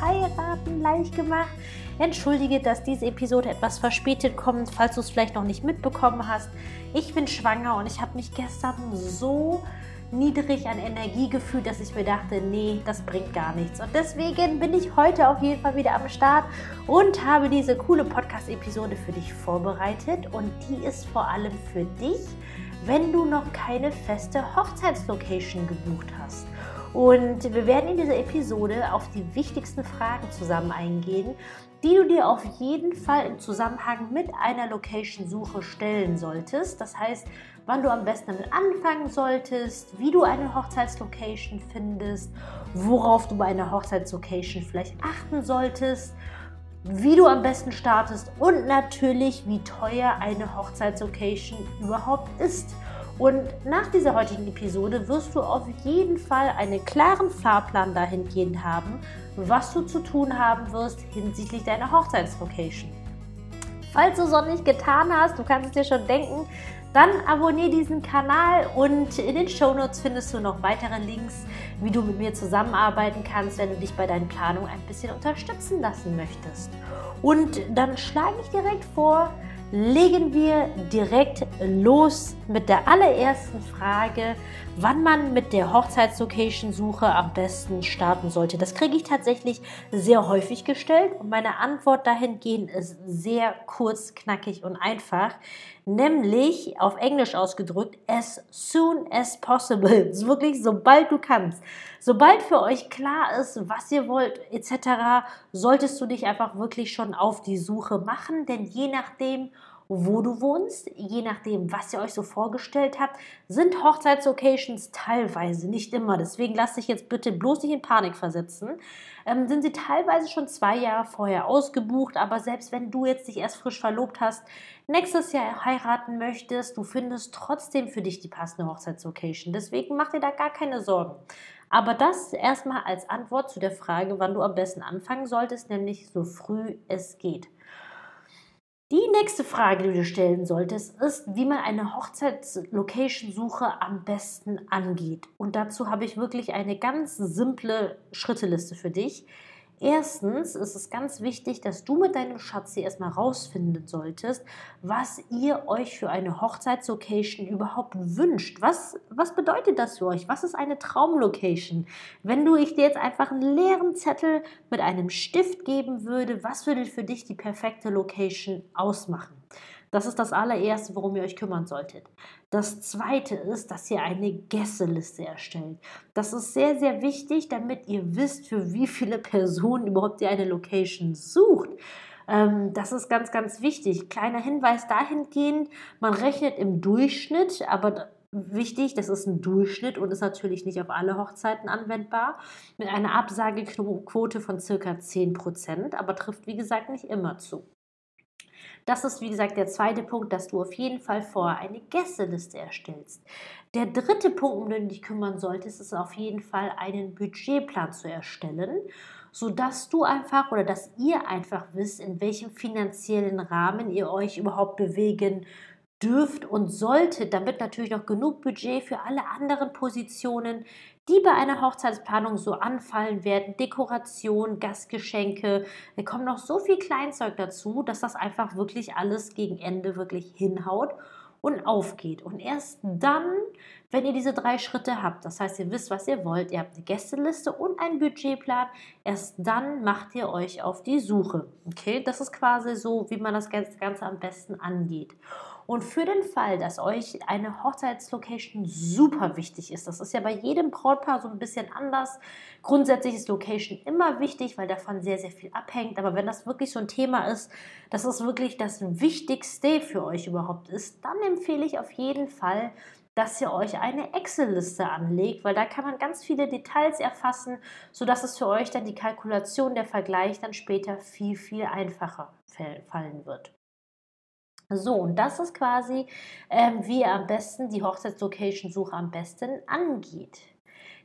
Heiraten leicht gemacht. Entschuldige, dass diese Episode etwas verspätet kommt, falls du es vielleicht noch nicht mitbekommen hast. Ich bin schwanger und ich habe mich gestern so niedrig an Energie gefühlt, dass ich mir dachte, nee, das bringt gar nichts. Und deswegen bin ich heute auf jeden Fall wieder am Start und habe diese coole Podcast-Episode für dich vorbereitet. Und die ist vor allem für dich, wenn du noch keine feste Hochzeitslocation gebucht hast. Und wir werden in dieser Episode auf die wichtigsten Fragen zusammen eingehen, die du dir auf jeden Fall im Zusammenhang mit einer Location-Suche stellen solltest. Das heißt, wann du am besten damit anfangen solltest, wie du eine Hochzeitslocation findest, worauf du bei einer Hochzeitslocation vielleicht achten solltest, wie du am besten startest und natürlich, wie teuer eine Hochzeitslocation überhaupt ist. Und nach dieser heutigen Episode wirst du auf jeden Fall einen klaren Fahrplan dahingehend haben, was du zu tun haben wirst hinsichtlich deiner Hochzeitslocation. Falls du es noch nicht getan hast, du kannst es dir schon denken, dann abonniere diesen Kanal und in den Shownotes findest du noch weitere Links, wie du mit mir zusammenarbeiten kannst, wenn du dich bei deinen Planungen ein bisschen unterstützen lassen möchtest. Und dann schlage ich direkt vor, legen wir direkt los mit der allerersten Frage, wann man mit der Hochzeitslocation-Suche am besten starten sollte. Das kriege ich tatsächlich sehr häufig gestellt und meine Antwort dahingehend ist sehr kurz, knackig und einfach. Nämlich auf Englisch ausgedrückt, as soon as possible. Wirklich sobald du kannst. Sobald für euch klar ist, was ihr wollt, etc., solltest du dich einfach wirklich schon auf die Suche machen, denn je nachdem, wo du wohnst, je nachdem, was ihr euch so vorgestellt habt, sind Hochzeitslocations teilweise, nicht immer, deswegen lasst dich jetzt bitte bloß nicht in Panik versetzen, ähm, sind sie teilweise schon zwei Jahre vorher ausgebucht, aber selbst wenn du jetzt dich erst frisch verlobt hast, nächstes Jahr heiraten möchtest, du findest trotzdem für dich die passende Hochzeitslocation. Deswegen mach dir da gar keine Sorgen. Aber das erstmal als Antwort zu der Frage, wann du am besten anfangen solltest, nämlich so früh es geht. Die nächste Frage, die du stellen solltest, ist, wie man eine Hochzeitslocation-Suche am besten angeht. Und dazu habe ich wirklich eine ganz simple Schritteliste für dich. Erstens ist es ganz wichtig, dass du mit deinem Schatzi erstmal rausfinden solltest, was ihr euch für eine Hochzeitslocation überhaupt wünscht. Was, was bedeutet das für euch? Was ist eine Traumlocation? Wenn du ich dir jetzt einfach einen leeren Zettel mit einem Stift geben würde, was würde für dich die perfekte Location ausmachen? Das ist das allererste, worum ihr euch kümmern solltet. Das zweite ist, dass ihr eine Gästeliste erstellt. Das ist sehr, sehr wichtig, damit ihr wisst, für wie viele Personen überhaupt ihr eine Location sucht. Ähm, das ist ganz, ganz wichtig. Kleiner Hinweis dahingehend, man rechnet im Durchschnitt, aber wichtig, das ist ein Durchschnitt und ist natürlich nicht auf alle Hochzeiten anwendbar, mit einer Absagequote von circa 10%, aber trifft wie gesagt nicht immer zu. Das ist, wie gesagt, der zweite Punkt, dass du auf jeden Fall vorher eine Gästeliste erstellst. Der dritte Punkt, um den du dich kümmern solltest, ist auf jeden Fall einen Budgetplan zu erstellen, sodass du einfach oder dass ihr einfach wisst, in welchem finanziellen Rahmen ihr euch überhaupt bewegen dürft und solltet, damit natürlich noch genug Budget für alle anderen Positionen, die bei einer Hochzeitsplanung so anfallen werden. Dekoration, Gastgeschenke, da kommt noch so viel Kleinzeug dazu, dass das einfach wirklich alles gegen Ende wirklich hinhaut und aufgeht. Und erst dann, wenn ihr diese drei Schritte habt, das heißt, ihr wisst, was ihr wollt, ihr habt eine Gästeliste und einen Budgetplan, erst dann macht ihr euch auf die Suche. Okay, das ist quasi so, wie man das Ganze am besten angeht. Und für den Fall, dass euch eine Hochzeitslocation super wichtig ist, das ist ja bei jedem Brautpaar so ein bisschen anders. Grundsätzlich ist Location immer wichtig, weil davon sehr, sehr viel abhängt. Aber wenn das wirklich so ein Thema ist, dass es wirklich das Wichtigste für euch überhaupt ist, dann empfehle ich auf jeden Fall, dass ihr euch eine Excel-Liste anlegt, weil da kann man ganz viele Details erfassen, sodass es für euch dann die Kalkulation, der Vergleich dann später viel, viel einfacher fallen wird. So, und das ist quasi, ähm, wie ihr am besten die Hochzeitslocation-Suche am besten angeht.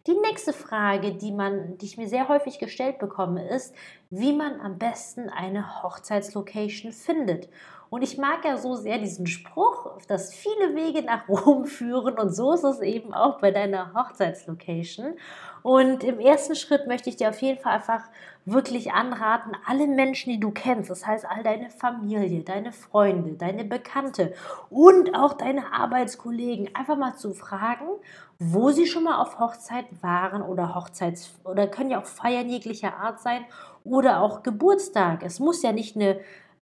Die nächste Frage, die, man, die ich mir sehr häufig gestellt bekomme, ist, wie man am besten eine Hochzeitslocation findet. Und ich mag ja so sehr diesen Spruch, dass viele Wege nach Rom führen. Und so ist es eben auch bei deiner Hochzeitslocation. Und im ersten Schritt möchte ich dir auf jeden Fall einfach wirklich anraten, alle Menschen, die du kennst, das heißt all deine Familie, deine Freunde, deine Bekannte und auch deine Arbeitskollegen, einfach mal zu fragen, wo sie schon mal auf Hochzeit waren oder Hochzeits oder können ja auch Feiern jeglicher Art sein oder auch Geburtstag. Es muss ja nicht eine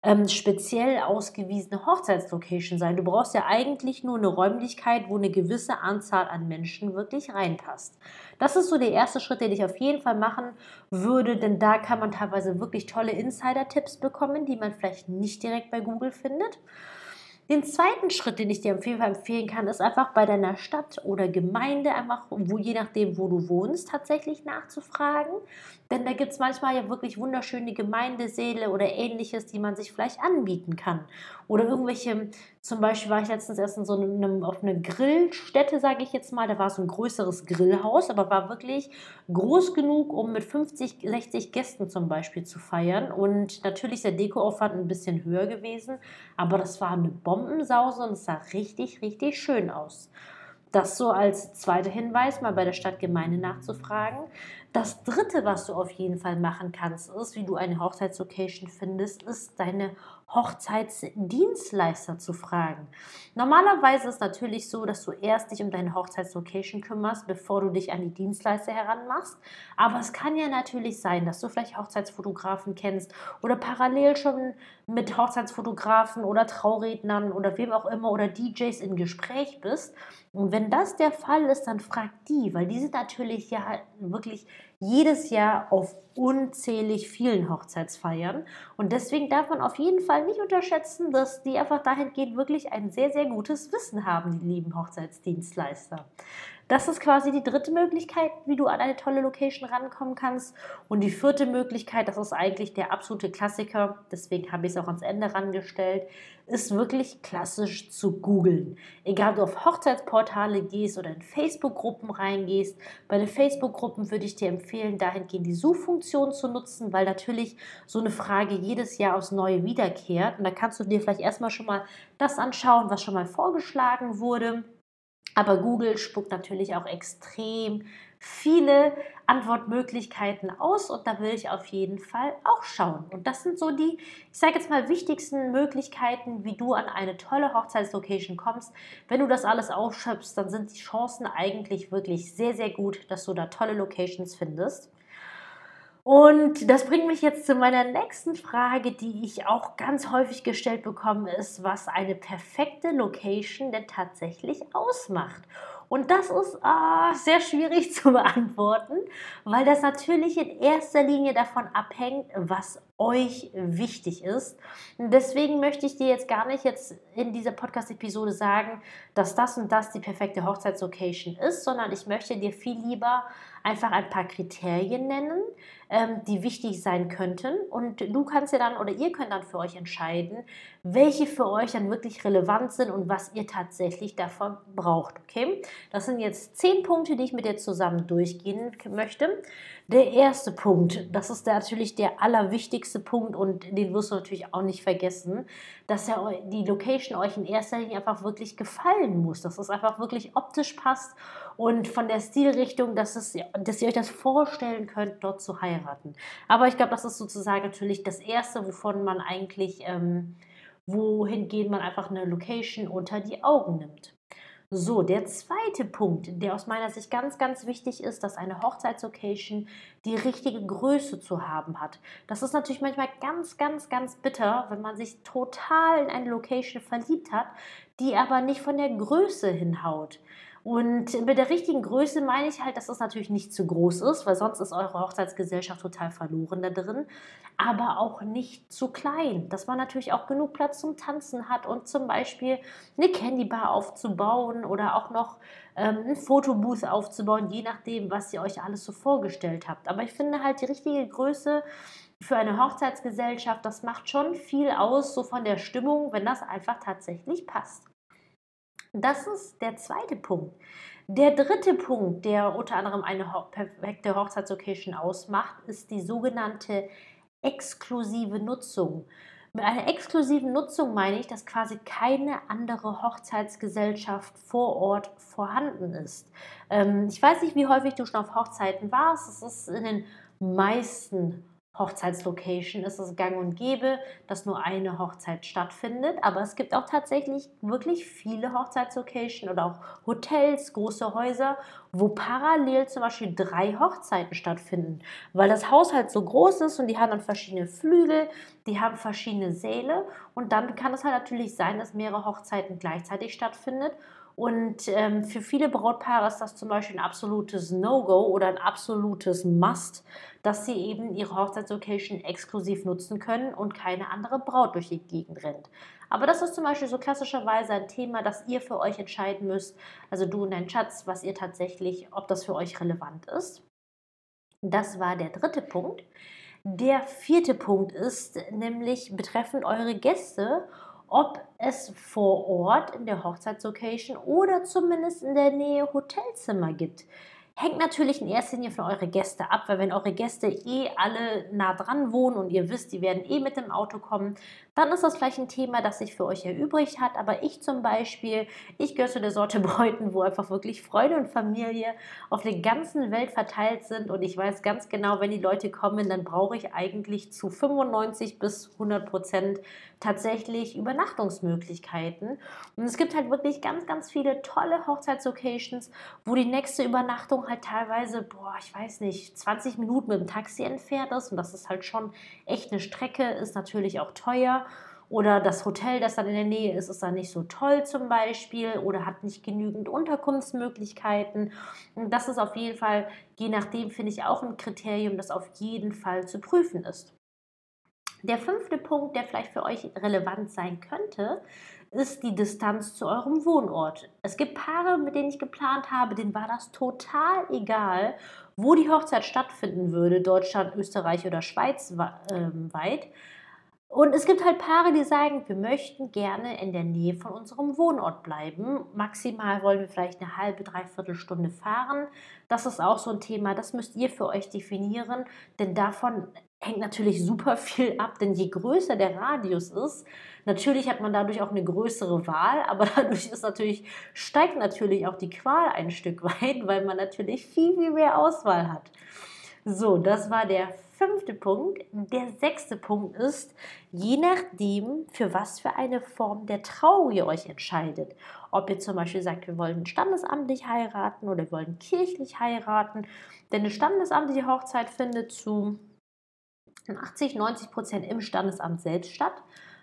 ähm, speziell ausgewiesene Hochzeitslocation sein. Du brauchst ja eigentlich nur eine Räumlichkeit, wo eine gewisse Anzahl an Menschen wirklich reinpasst. Das ist so der erste Schritt, den ich auf jeden Fall machen würde, denn da kann man teilweise wirklich tolle Insider-Tipps bekommen, die man vielleicht nicht direkt bei Google findet. Den zweiten Schritt, den ich dir auf jeden Fall empfehlen kann, ist einfach bei deiner Stadt oder Gemeinde einfach, wo, je nachdem, wo du wohnst, tatsächlich nachzufragen. Denn da gibt es manchmal ja wirklich wunderschöne Gemeindesäle oder ähnliches, die man sich vielleicht anbieten kann. Oder irgendwelche, zum Beispiel war ich letztens erst in so einem, auf einer Grillstätte, sage ich jetzt mal, da war so ein größeres Grillhaus, aber war wirklich groß genug, um mit 50, 60 Gästen zum Beispiel zu feiern. Und natürlich ist der Dekoaufwand ein bisschen höher gewesen, aber das war eine Bombensause und es sah richtig, richtig schön aus. Das so als zweiter Hinweis, mal bei der Stadtgemeinde nachzufragen. Das dritte, was du auf jeden Fall machen kannst, ist, wie du eine Hochzeitslocation findest, ist deine Hochzeitsdienstleister zu fragen. Normalerweise ist es natürlich so, dass du erst dich um deine Hochzeitslocation kümmerst, bevor du dich an die Dienstleister heranmachst. Aber es kann ja natürlich sein, dass du vielleicht Hochzeitsfotografen kennst oder parallel schon mit Hochzeitsfotografen oder Traurednern oder wem auch immer oder DJs in Gespräch bist. Und wenn das der Fall ist, dann frag die, weil die sind natürlich ja wirklich jedes Jahr auf unzählig vielen Hochzeitsfeiern. Und deswegen darf man auf jeden Fall nicht unterschätzen, dass die einfach dahingehend wirklich ein sehr, sehr gutes Wissen haben, die lieben Hochzeitsdienstleister. Das ist quasi die dritte Möglichkeit, wie du an eine tolle Location rankommen kannst. Und die vierte Möglichkeit, das ist eigentlich der absolute Klassiker, deswegen habe ich es auch ans Ende rangestellt, ist wirklich klassisch zu googeln. Egal, ob du auf Hochzeitsportale gehst oder in Facebook-Gruppen reingehst. Bei den Facebook-Gruppen würde ich dir empfehlen, dahingehend die Suchfunktion zu nutzen, weil natürlich so eine Frage jedes Jahr aufs Neue wiederkehrt. Und da kannst du dir vielleicht erstmal schon mal das anschauen, was schon mal vorgeschlagen wurde aber Google spuckt natürlich auch extrem viele Antwortmöglichkeiten aus und da will ich auf jeden Fall auch schauen. Und das sind so die, ich sage jetzt mal, wichtigsten Möglichkeiten, wie du an eine tolle Hochzeitslocation kommst. Wenn du das alles ausschöpfst, dann sind die Chancen eigentlich wirklich sehr, sehr gut, dass du da tolle Locations findest. Und das bringt mich jetzt zu meiner nächsten Frage, die ich auch ganz häufig gestellt bekomme, ist, was eine perfekte Location denn tatsächlich ausmacht. Und das ist ah, sehr schwierig zu beantworten, weil das natürlich in erster Linie davon abhängt, was euch wichtig ist. Und deswegen möchte ich dir jetzt gar nicht jetzt in dieser Podcast-Episode sagen, dass das und das die perfekte Hochzeitslocation ist, sondern ich möchte dir viel lieber einfach ein paar Kriterien nennen, ähm, die wichtig sein könnten. Und du kannst ja dann oder ihr könnt dann für euch entscheiden, welche für euch dann wirklich relevant sind und was ihr tatsächlich davon braucht. Okay? Das sind jetzt zehn Punkte, die ich mit dir zusammen durchgehen möchte. Der erste Punkt, das ist natürlich der allerwichtigste Punkt und den wirst du natürlich auch nicht vergessen, dass ja die Location euch in erster Linie einfach wirklich gefallen muss, dass es einfach wirklich optisch passt und von der Stilrichtung, dass, es, dass ihr euch das vorstellen könnt, dort zu heiraten. Aber ich glaube, das ist sozusagen natürlich das Erste, wovon man eigentlich, ähm, wohingehend man einfach eine Location unter die Augen nimmt. So, der zweite Punkt, der aus meiner Sicht ganz, ganz wichtig ist, dass eine Hochzeitslocation die richtige Größe zu haben hat. Das ist natürlich manchmal ganz, ganz, ganz bitter, wenn man sich total in eine Location verliebt hat, die aber nicht von der Größe hinhaut. Und mit der richtigen Größe meine ich halt, dass es natürlich nicht zu groß ist, weil sonst ist eure Hochzeitsgesellschaft total verloren da drin, aber auch nicht zu klein, dass man natürlich auch genug Platz zum Tanzen hat und zum Beispiel eine Candybar aufzubauen oder auch noch ähm, ein Fotobooth aufzubauen, je nachdem, was ihr euch alles so vorgestellt habt. Aber ich finde halt die richtige Größe für eine Hochzeitsgesellschaft, das macht schon viel aus, so von der Stimmung, wenn das einfach tatsächlich passt. Das ist der zweite Punkt. Der dritte Punkt, der unter anderem eine perfekte Hochzeitslocation ausmacht, ist die sogenannte exklusive Nutzung. Mit einer exklusiven Nutzung meine ich, dass quasi keine andere Hochzeitsgesellschaft vor Ort vorhanden ist. Ähm, ich weiß nicht, wie häufig du schon auf Hochzeiten warst. Es ist in den meisten Hochzeitslocation ist es gang und gäbe, dass nur eine Hochzeit stattfindet. Aber es gibt auch tatsächlich wirklich viele Hochzeitslocations oder auch Hotels, große Häuser, wo parallel zum Beispiel drei Hochzeiten stattfinden. Weil das Haus halt so groß ist und die haben dann verschiedene Flügel, die haben verschiedene Säle und dann kann es halt natürlich sein, dass mehrere Hochzeiten gleichzeitig stattfindet. Und ähm, für viele Brautpaare ist das zum Beispiel ein absolutes No-Go oder ein absolutes Must, dass sie eben ihre Hochzeitslocation exklusiv nutzen können und keine andere Braut durch die Gegend rennt. Aber das ist zum Beispiel so klassischerweise ein Thema, das ihr für euch entscheiden müsst, also du und dein Schatz, was ihr tatsächlich, ob das für euch relevant ist. Das war der dritte Punkt. Der vierte Punkt ist nämlich betreffend eure Gäste ob es vor Ort in der Hochzeitslocation oder zumindest in der Nähe Hotelzimmer gibt. Hängt natürlich in erster Linie von euren Gästen ab, weil wenn eure Gäste eh alle nah dran wohnen und ihr wisst, die werden eh mit dem Auto kommen, dann ist das vielleicht ein Thema, das sich für euch erübrigt hat. Aber ich zum Beispiel, ich gehöre zu der Sorte Bräuten, wo einfach wirklich Freude und Familie auf der ganzen Welt verteilt sind. Und ich weiß ganz genau, wenn die Leute kommen, dann brauche ich eigentlich zu 95 bis 100 Prozent tatsächlich Übernachtungsmöglichkeiten. Und es gibt halt wirklich ganz, ganz viele tolle Hochzeitslocations, wo die nächste Übernachtung halt teilweise, boah, ich weiß nicht, 20 Minuten mit dem Taxi entfernt ist. Und das ist halt schon echt eine Strecke, ist natürlich auch teuer. Oder das Hotel, das dann in der Nähe ist, ist dann nicht so toll zum Beispiel oder hat nicht genügend Unterkunftsmöglichkeiten. Und das ist auf jeden Fall, je nachdem, finde ich auch ein Kriterium, das auf jeden Fall zu prüfen ist. Der fünfte Punkt, der vielleicht für euch relevant sein könnte, ist die Distanz zu eurem Wohnort. Es gibt Paare, mit denen ich geplant habe, denen war das total egal, wo die Hochzeit stattfinden würde, Deutschland, Österreich oder Schweiz ähm, weit. Und es gibt halt Paare, die sagen, wir möchten gerne in der Nähe von unserem Wohnort bleiben. Maximal wollen wir vielleicht eine halbe, dreiviertel Stunde fahren. Das ist auch so ein Thema, das müsst ihr für euch definieren, denn davon hängt natürlich super viel ab, denn je größer der Radius ist, natürlich hat man dadurch auch eine größere Wahl, aber dadurch ist natürlich, steigt natürlich auch die Qual ein Stück weit, weil man natürlich viel, viel mehr Auswahl hat. So, das war der fünfte Punkt. Der sechste Punkt ist, je nachdem, für was für eine Form der Trauung ihr euch entscheidet. Ob ihr zum Beispiel sagt, wir wollen standesamtlich heiraten oder wir wollen kirchlich heiraten. Denn eine standesamtliche Hochzeit findet zu 80, 90 Prozent im Standesamt selbst statt.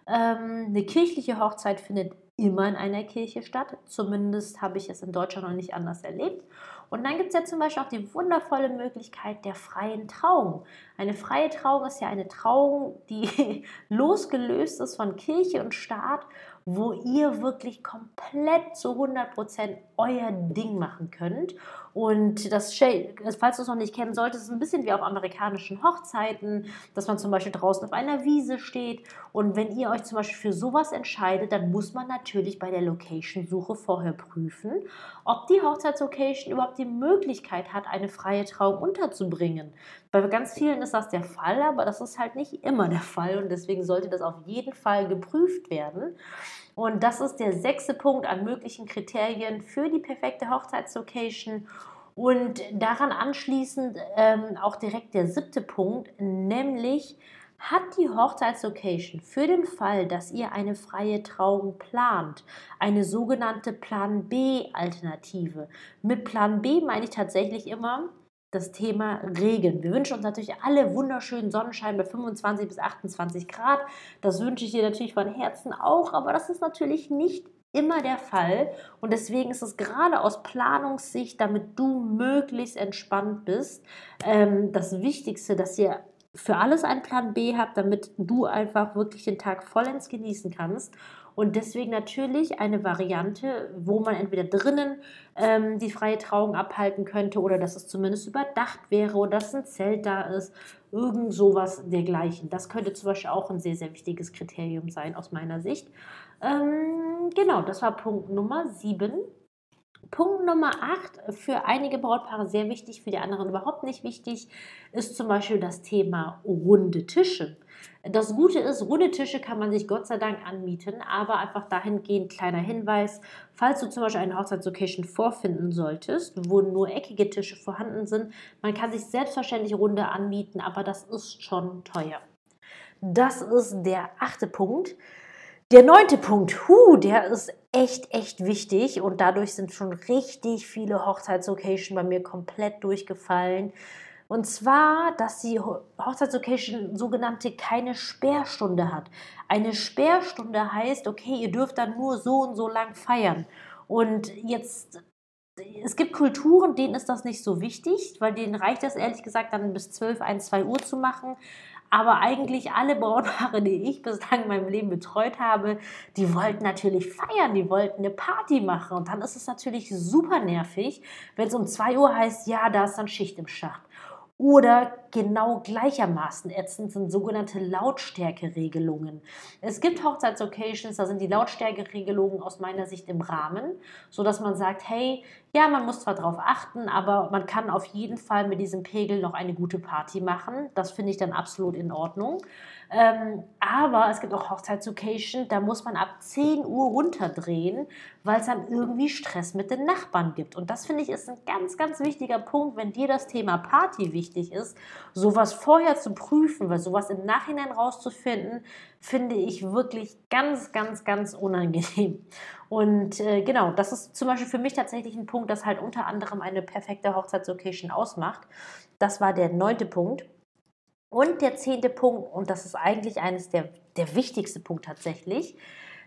Ähm, eine kirchliche Hochzeit findet immer in einer Kirche statt. Zumindest habe ich es in Deutschland noch nicht anders erlebt. Und dann gibt es ja zum Beispiel auch die wundervolle Möglichkeit der freien Trauung. Eine freie Trauung ist ja eine Trauung, die losgelöst ist von Kirche und Staat wo ihr wirklich komplett zu 100% euer Ding machen könnt. Und das, falls du es noch nicht kennen solltest, ist ein bisschen wie auf amerikanischen Hochzeiten, dass man zum Beispiel draußen auf einer Wiese steht. Und wenn ihr euch zum Beispiel für sowas entscheidet, dann muss man natürlich bei der Location-Suche vorher prüfen, ob die Hochzeitslocation überhaupt die Möglichkeit hat, eine freie Trauung unterzubringen. Bei ganz vielen ist das der Fall, aber das ist halt nicht immer der Fall und deswegen sollte das auf jeden Fall geprüft werden. Und das ist der sechste Punkt an möglichen Kriterien für die perfekte Hochzeitslocation. Und daran anschließend ähm, auch direkt der siebte Punkt, nämlich hat die Hochzeitslocation für den Fall, dass ihr eine freie Trauung plant, eine sogenannte Plan B-Alternative. Mit Plan B meine ich tatsächlich immer, das Thema Regen. Wir wünschen uns natürlich alle wunderschönen Sonnenschein bei 25 bis 28 Grad. Das wünsche ich dir natürlich von Herzen auch, aber das ist natürlich nicht immer der Fall und deswegen ist es gerade aus Planungssicht, damit du möglichst entspannt bist, ähm, das Wichtigste, dass ihr für alles einen Plan B habt, damit du einfach wirklich den Tag vollends genießen kannst und deswegen natürlich eine Variante, wo man entweder drinnen ähm, die freie Trauung abhalten könnte oder dass es zumindest überdacht wäre oder dass ein Zelt da ist. Irgend sowas dergleichen. Das könnte zum Beispiel auch ein sehr, sehr wichtiges Kriterium sein aus meiner Sicht. Ähm, genau, das war Punkt Nummer 7. Punkt Nummer 8, für einige Brautpaare sehr wichtig, für die anderen überhaupt nicht wichtig, ist zum Beispiel das Thema runde Tische. Das Gute ist, runde Tische kann man sich Gott sei Dank anmieten, aber einfach dahingehend kleiner Hinweis, falls du zum Beispiel eine Hochzeitslocation vorfinden solltest, wo nur eckige Tische vorhanden sind, man kann sich selbstverständlich runde anmieten, aber das ist schon teuer. Das ist der achte Punkt. Der neunte Punkt, hu, der ist echt, echt wichtig und dadurch sind schon richtig viele Hochzeitslocations bei mir komplett durchgefallen. Und zwar, dass die Hochzeitslocation sogenannte keine Sperrstunde hat. Eine Sperrstunde heißt, okay, ihr dürft dann nur so und so lang feiern. Und jetzt es gibt Kulturen, denen ist das nicht so wichtig, weil denen reicht es ehrlich gesagt dann bis 12, 1, 2 Uhr zu machen. Aber eigentlich alle Brautpaare, die ich bislang in meinem Leben betreut habe, die wollten natürlich feiern, die wollten eine Party machen. Und dann ist es natürlich super nervig, wenn es um 2 Uhr heißt, ja, da ist dann Schicht im Schacht. Oder genau gleichermaßen ätzend sind sogenannte Lautstärkeregelungen. Es gibt Hochzeitslocations, da sind die Lautstärkeregelungen aus meiner Sicht im Rahmen, sodass man sagt, hey, ja, man muss zwar darauf achten, aber man kann auf jeden Fall mit diesem Pegel noch eine gute Party machen. Das finde ich dann absolut in Ordnung. Ähm, aber es gibt auch Hochzeitslocation, da muss man ab 10 Uhr runterdrehen, weil es dann irgendwie Stress mit den Nachbarn gibt. Und das finde ich ist ein ganz, ganz wichtiger Punkt, wenn dir das Thema Party wichtig ist, sowas vorher zu prüfen, weil sowas im Nachhinein rauszufinden, finde ich wirklich ganz, ganz, ganz unangenehm. Und äh, genau, das ist zum Beispiel für mich tatsächlich ein Punkt, das halt unter anderem eine perfekte Hochzeitslocation ausmacht. Das war der neunte Punkt. Und der zehnte Punkt, und das ist eigentlich eines der, der wichtigste Punkt tatsächlich,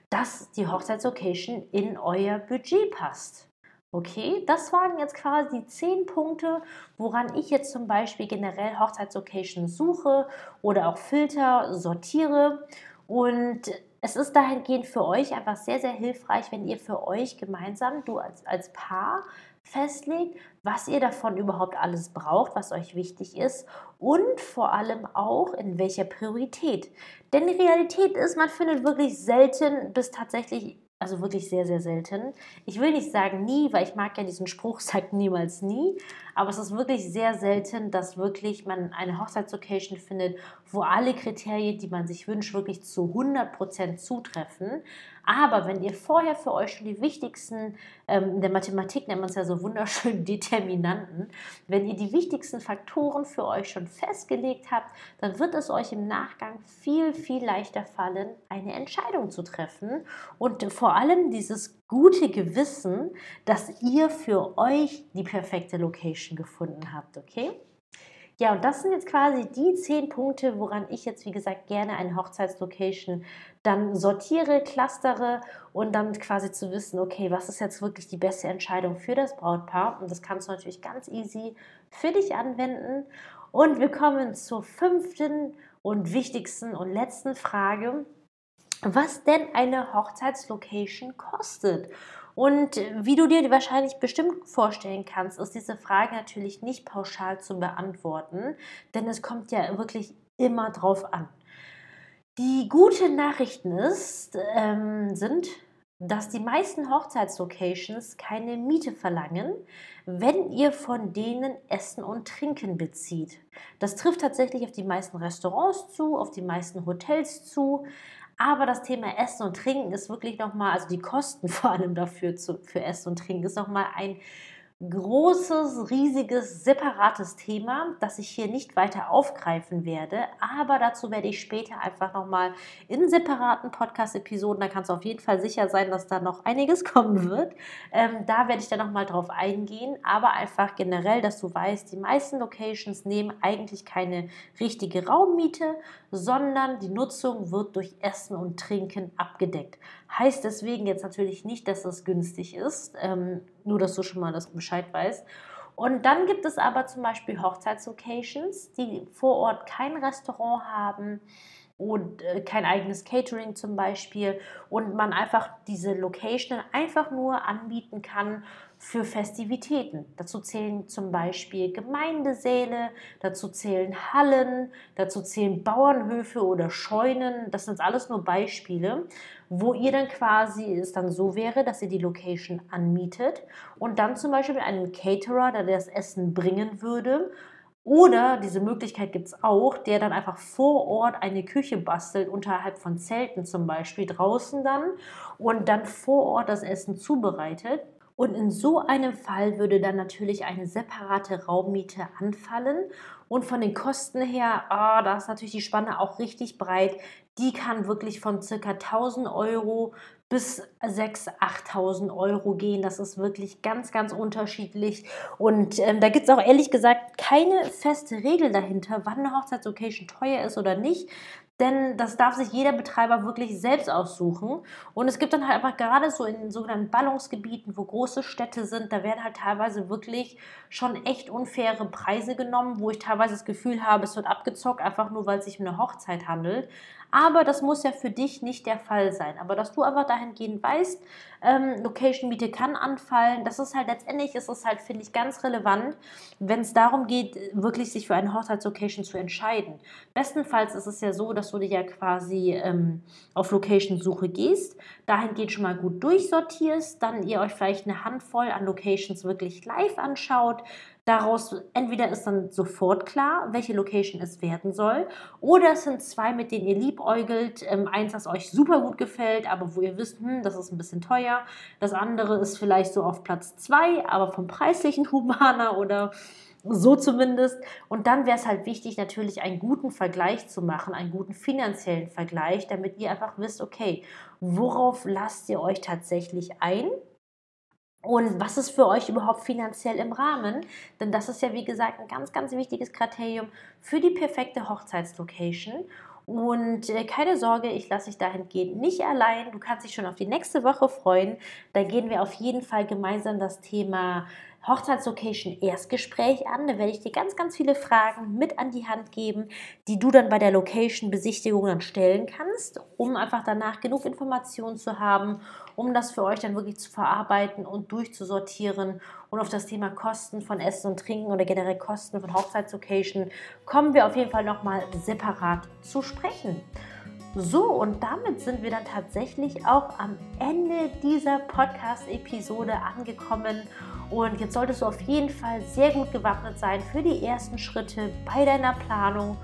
dass die Hochzeitslocation in euer Budget passt. Okay, das waren jetzt quasi die zehn Punkte, woran ich jetzt zum Beispiel generell Hochzeitslocation suche oder auch Filter sortiere. Und es ist dahingehend für euch einfach sehr, sehr hilfreich, wenn ihr für euch gemeinsam, du als, als Paar, festlegt, was ihr davon überhaupt alles braucht, was euch wichtig ist und vor allem auch in welcher Priorität. Denn die Realität ist, man findet wirklich selten bis tatsächlich also wirklich sehr, sehr selten. Ich will nicht sagen nie, weil ich mag ja diesen Spruch, sagt niemals nie. Aber es ist wirklich sehr selten, dass wirklich man eine Hochzeitslocation findet, wo alle Kriterien, die man sich wünscht, wirklich zu 100% zutreffen. Aber wenn ihr vorher für euch schon die wichtigsten, ähm, in der Mathematik nennt man es ja so wunderschön Determinanten, wenn ihr die wichtigsten Faktoren für euch schon festgelegt habt, dann wird es euch im Nachgang viel, viel leichter fallen, eine Entscheidung zu treffen und vor allem dieses gute Gewissen, dass ihr für euch die perfekte Location gefunden habt, okay? Ja, und das sind jetzt quasi die zehn Punkte, woran ich jetzt, wie gesagt, gerne eine Hochzeitslocation dann sortiere, clustere und dann quasi zu wissen, okay, was ist jetzt wirklich die beste Entscheidung für das Brautpaar? Und das kannst du natürlich ganz easy für dich anwenden. Und wir kommen zur fünften und wichtigsten und letzten Frage. Was denn eine Hochzeitslocation kostet? Und wie du dir wahrscheinlich bestimmt vorstellen kannst, ist diese Frage natürlich nicht pauschal zu beantworten, denn es kommt ja wirklich immer drauf an. Die guten Nachrichten ist, ähm, sind, dass die meisten Hochzeitslocations keine Miete verlangen, wenn ihr von denen Essen und Trinken bezieht. Das trifft tatsächlich auf die meisten Restaurants zu, auf die meisten Hotels zu, aber das Thema Essen und Trinken ist wirklich nochmal, also die Kosten vor allem dafür zu, für Essen und Trinken ist nochmal ein großes, riesiges, separates Thema, das ich hier nicht weiter aufgreifen werde. Aber dazu werde ich später einfach nochmal in separaten Podcast-Episoden, da kannst du auf jeden Fall sicher sein, dass da noch einiges kommen wird. Ähm, da werde ich dann nochmal drauf eingehen. Aber einfach generell, dass du weißt, die meisten Locations nehmen eigentlich keine richtige Raummiete, sondern die Nutzung wird durch Essen und Trinken abgedeckt. Heißt deswegen jetzt natürlich nicht, dass es günstig ist, ähm, nur dass du schon mal das Bescheid weißt. Und dann gibt es aber zum Beispiel Hochzeitslocations, die vor Ort kein Restaurant haben und äh, kein eigenes Catering zum Beispiel und man einfach diese Location einfach nur anbieten kann für Festivitäten. Dazu zählen zum Beispiel Gemeindesäle, dazu zählen Hallen, dazu zählen Bauernhöfe oder Scheunen. Das sind alles nur Beispiele, wo ihr dann quasi es dann so wäre, dass ihr die Location anmietet und dann zum Beispiel mit einem Caterer, der das Essen bringen würde, Oder diese Möglichkeit gibt es auch, der dann einfach vor Ort eine Küche bastelt, unterhalb von Zelten zum Beispiel, draußen dann und dann vor Ort das Essen zubereitet. Und in so einem Fall würde dann natürlich eine separate Raummiete anfallen. Und von den Kosten her, oh, da ist natürlich die Spanne auch richtig breit. Die kann wirklich von circa 1000 Euro bis 6.000, 8.000 Euro gehen. Das ist wirklich ganz, ganz unterschiedlich. Und ähm, da gibt es auch ehrlich gesagt keine feste Regel dahinter, wann eine Hochzeitslocation teuer ist oder nicht. Denn das darf sich jeder Betreiber wirklich selbst aussuchen. Und es gibt dann halt einfach gerade so in sogenannten Ballungsgebieten, wo große Städte sind, da werden halt teilweise wirklich schon echt unfaire Preise genommen, wo ich teilweise das Gefühl habe, es wird abgezockt, einfach nur weil es sich um eine Hochzeit handelt. Aber das muss ja für dich nicht der Fall sein. Aber dass du einfach dahingehend weißt, ähm, Location-Miete kann anfallen, das ist halt letztendlich, ist es halt, finde ich, ganz relevant, wenn es darum geht, wirklich sich für eine Hochzeitslocation zu entscheiden. Bestenfalls ist es ja so, dass du dir ja quasi ähm, auf Location-Suche gehst, dahingehend schon mal gut durchsortierst, dann ihr euch vielleicht eine Handvoll an Locations wirklich live anschaut, Daraus entweder ist dann sofort klar, welche Location es werden soll, oder es sind zwei, mit denen ihr liebäugelt. Ähm, eins, das euch super gut gefällt, aber wo ihr wisst, hm, das ist ein bisschen teuer. Das andere ist vielleicht so auf Platz zwei, aber vom preislichen humaner oder so zumindest. Und dann wäre es halt wichtig, natürlich einen guten Vergleich zu machen, einen guten finanziellen Vergleich, damit ihr einfach wisst, okay, worauf lasst ihr euch tatsächlich ein? Und was ist für euch überhaupt finanziell im Rahmen? Denn das ist ja, wie gesagt, ein ganz, ganz wichtiges Kriterium für die perfekte Hochzeitslocation. Und äh, keine Sorge, ich lasse dich dahingehend nicht allein. Du kannst dich schon auf die nächste Woche freuen. Da gehen wir auf jeden Fall gemeinsam das Thema Hochzeitslocation Erstgespräch an. Da werde ich dir ganz, ganz viele Fragen mit an die Hand geben, die du dann bei der Location-Besichtigung dann stellen kannst, um einfach danach genug Informationen zu haben, um das für euch dann wirklich zu verarbeiten und durchzusortieren. Und auf das Thema Kosten von Essen und Trinken oder generell Kosten von Hochzeitslocation kommen wir auf jeden Fall nochmal separat zu sprechen. So, und damit sind wir dann tatsächlich auch am Ende dieser Podcast-Episode angekommen. Und jetzt solltest du auf jeden Fall sehr gut gewappnet sein für die ersten Schritte bei deiner Planung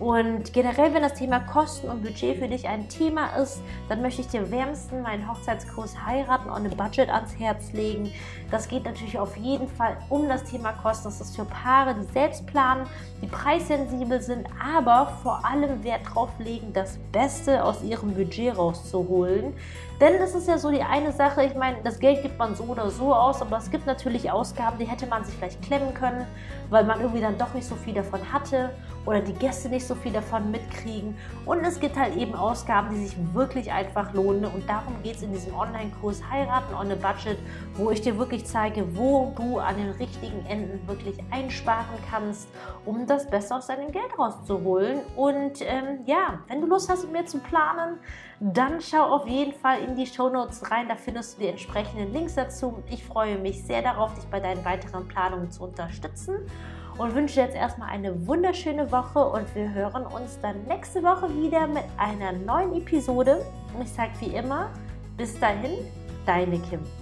und generell, wenn das Thema Kosten und Budget für dich ein Thema ist, dann möchte ich dir wärmsten meinen Hochzeitskurs Heiraten on a Budget ans Herz legen. Das geht natürlich auf jeden Fall um das Thema Kosten. Das ist für Paare, die selbst planen, die preissensibel sind, aber vor allem Wert drauf legen, das Beste aus ihrem Budget rauszuholen. Denn es ist ja so die eine Sache, ich meine, das Geld gibt man so oder so aus, aber es gibt natürlich Ausgaben, die hätte man sich vielleicht klemmen können, weil man irgendwie dann doch nicht so viel davon hatte oder die Gäste nicht so viel davon mitkriegen. Und es gibt halt eben Ausgaben, die sich wirklich einfach lohnen. Und darum geht es in diesem Online-Kurs Heiraten on a Budget, wo ich dir wirklich zeige, wo du an den richtigen Enden wirklich einsparen kannst, um das Beste aus deinem Geld rauszuholen. Und ähm, ja, wenn du Lust hast, mit mir zu planen, dann schau auf jeden Fall in die Show Notes rein. Da findest du die entsprechenden Links dazu. Ich freue mich sehr darauf, dich bei deinen weiteren Planungen zu unterstützen und wünsche jetzt erstmal eine wunderschöne Woche und wir hören uns dann nächste Woche wieder mit einer neuen Episode. Und ich sage wie immer, bis dahin, deine Kim.